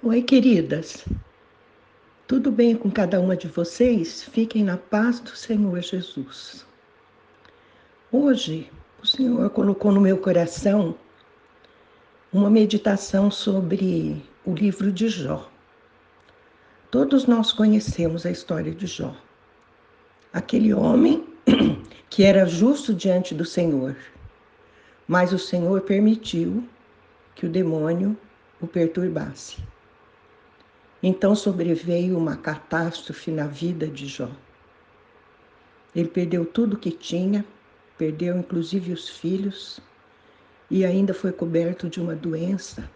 Oi, queridas. Tudo bem com cada uma de vocês? Fiquem na paz do Senhor Jesus. Hoje, o Senhor colocou no meu coração uma meditação sobre o livro de Jó. Todos nós conhecemos a história de Jó. Aquele homem que era justo diante do Senhor, mas o Senhor permitiu que o demônio o perturbasse. Então sobreveio uma catástrofe na vida de Jó. Ele perdeu tudo que tinha, perdeu inclusive os filhos, e ainda foi coberto de uma doença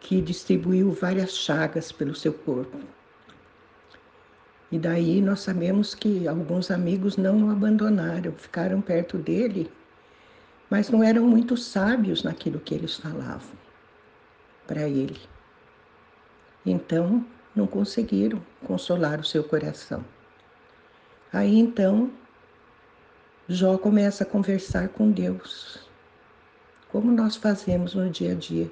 que distribuiu várias chagas pelo seu corpo. E daí nós sabemos que alguns amigos não o abandonaram, ficaram perto dele, mas não eram muito sábios naquilo que eles falavam para ele. Então, não conseguiram consolar o seu coração. Aí então, Jó começa a conversar com Deus, como nós fazemos no dia a dia.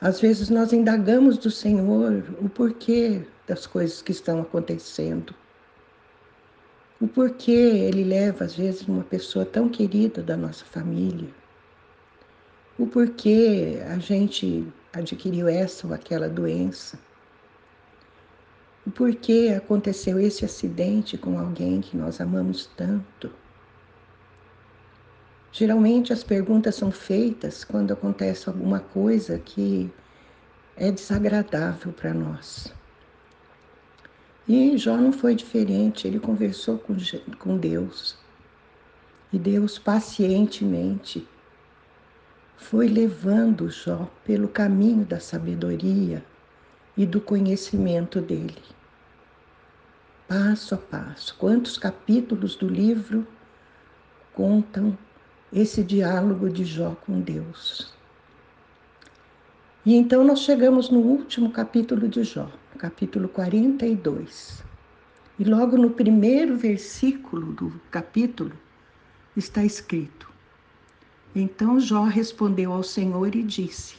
Às vezes nós indagamos do Senhor o porquê das coisas que estão acontecendo. O porquê Ele leva, às vezes, uma pessoa tão querida da nossa família. O porquê a gente adquiriu essa ou aquela doença. O porquê aconteceu esse acidente com alguém que nós amamos tanto. Geralmente as perguntas são feitas quando acontece alguma coisa que é desagradável para nós. E Jó não foi diferente, ele conversou com, com Deus. E Deus pacientemente foi levando Jó pelo caminho da sabedoria e do conhecimento dele. Passo a passo. Quantos capítulos do livro contam esse diálogo de Jó com Deus? E então nós chegamos no último capítulo de Jó, capítulo 42. E logo no primeiro versículo do capítulo está escrito: então Jó respondeu ao Senhor e disse: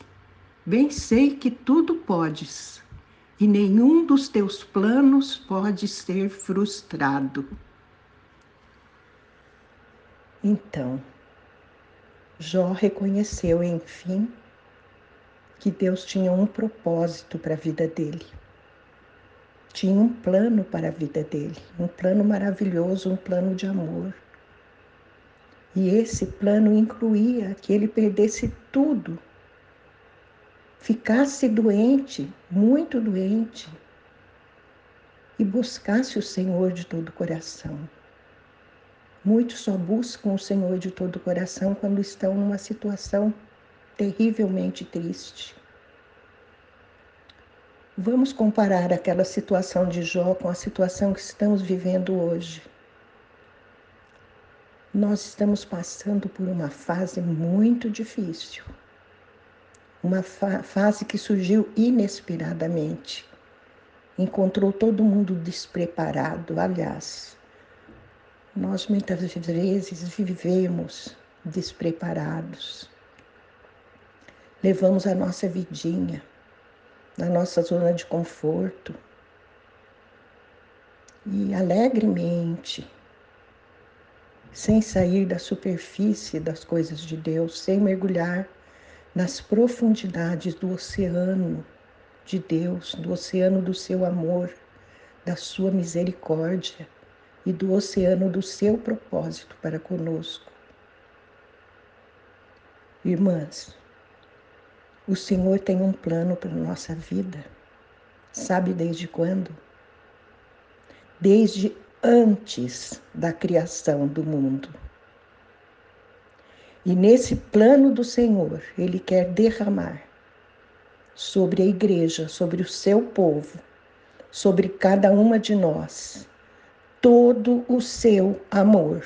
Bem sei que tudo podes, e nenhum dos teus planos pode ser frustrado. Então, Jó reconheceu, enfim, que Deus tinha um propósito para a vida dele. Tinha um plano para a vida dele, um plano maravilhoso, um plano de amor. E esse plano incluía que ele perdesse tudo, ficasse doente, muito doente, e buscasse o Senhor de todo o coração. Muitos só buscam o Senhor de todo o coração quando estão numa situação terrivelmente triste. Vamos comparar aquela situação de Jó com a situação que estamos vivendo hoje nós estamos passando por uma fase muito difícil. Uma fa fase que surgiu inesperadamente. Encontrou todo mundo despreparado. Aliás, nós muitas vezes vivemos despreparados. Levamos a nossa vidinha na nossa zona de conforto e alegremente sem sair da superfície das coisas de Deus, sem mergulhar nas profundidades do oceano de Deus, do oceano do seu amor, da sua misericórdia e do oceano do seu propósito para conosco. Irmãs, o Senhor tem um plano para nossa vida. Sabe desde quando? Desde antes da criação do mundo. E nesse plano do Senhor, Ele quer derramar sobre a igreja, sobre o seu povo, sobre cada uma de nós, todo o seu amor.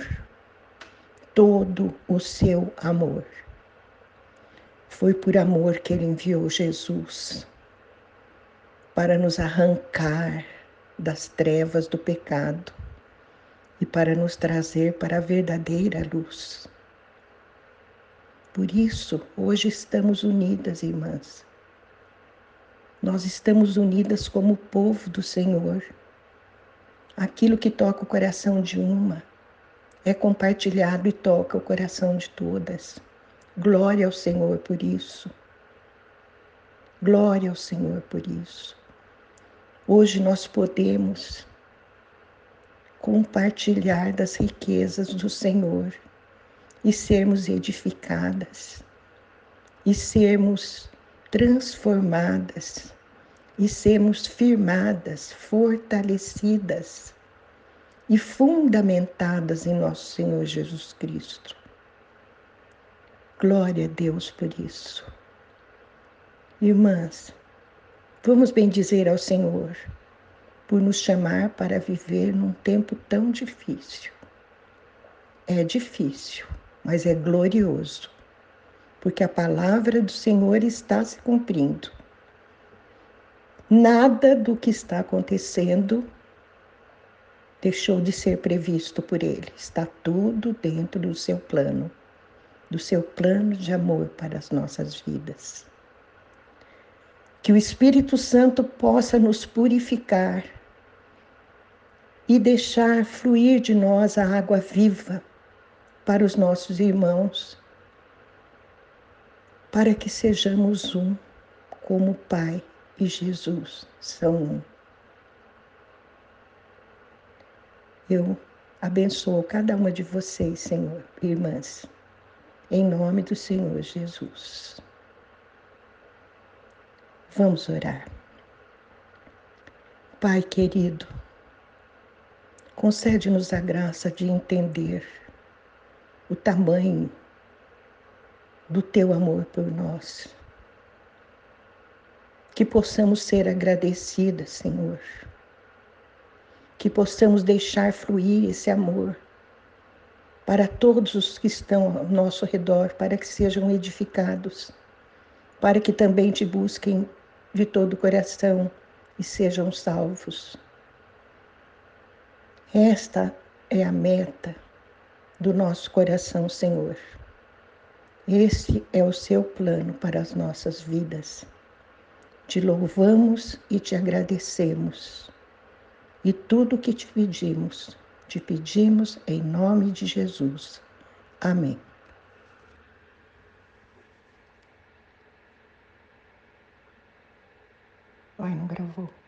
Todo o seu amor. Foi por amor que Ele enviou Jesus para nos arrancar das trevas do pecado e para nos trazer para a verdadeira luz. Por isso, hoje estamos unidas, irmãs, Nós estamos unidas como povo do Senhor. Aquilo que toca o coração de uma é compartilhado e toca o coração de todas. Glória ao Senhor por isso. Glória ao Senhor por isso. Hoje nós podemos compartilhar das riquezas do Senhor e sermos edificadas e sermos transformadas e sermos firmadas, fortalecidas e fundamentadas em nosso Senhor Jesus Cristo. Glória a Deus por isso. Irmãs, vamos bendizer ao Senhor por nos chamar para viver num tempo tão difícil. É difícil, mas é glorioso porque a palavra do Senhor está se cumprindo. Nada do que está acontecendo deixou de ser previsto por Ele. Está tudo dentro do seu plano, do seu plano de amor para as nossas vidas. Que o Espírito Santo possa nos purificar e deixar fluir de nós a água viva para os nossos irmãos para que sejamos um, como o Pai e Jesus são um. Eu abençoo cada uma de vocês, Senhor, irmãs, em nome do Senhor Jesus. Vamos orar. Pai querido, concede-nos a graça de entender o tamanho do teu amor por nós. Que possamos ser agradecidas, Senhor. Que possamos deixar fluir esse amor para todos os que estão ao nosso redor, para que sejam edificados, para que também te busquem de todo o coração e sejam salvos. Esta é a meta do nosso coração, Senhor. Esse é o seu plano para as nossas vidas. Te louvamos e te agradecemos. E tudo o que te pedimos, te pedimos em nome de Jesus. Amém. Ai, não gravou.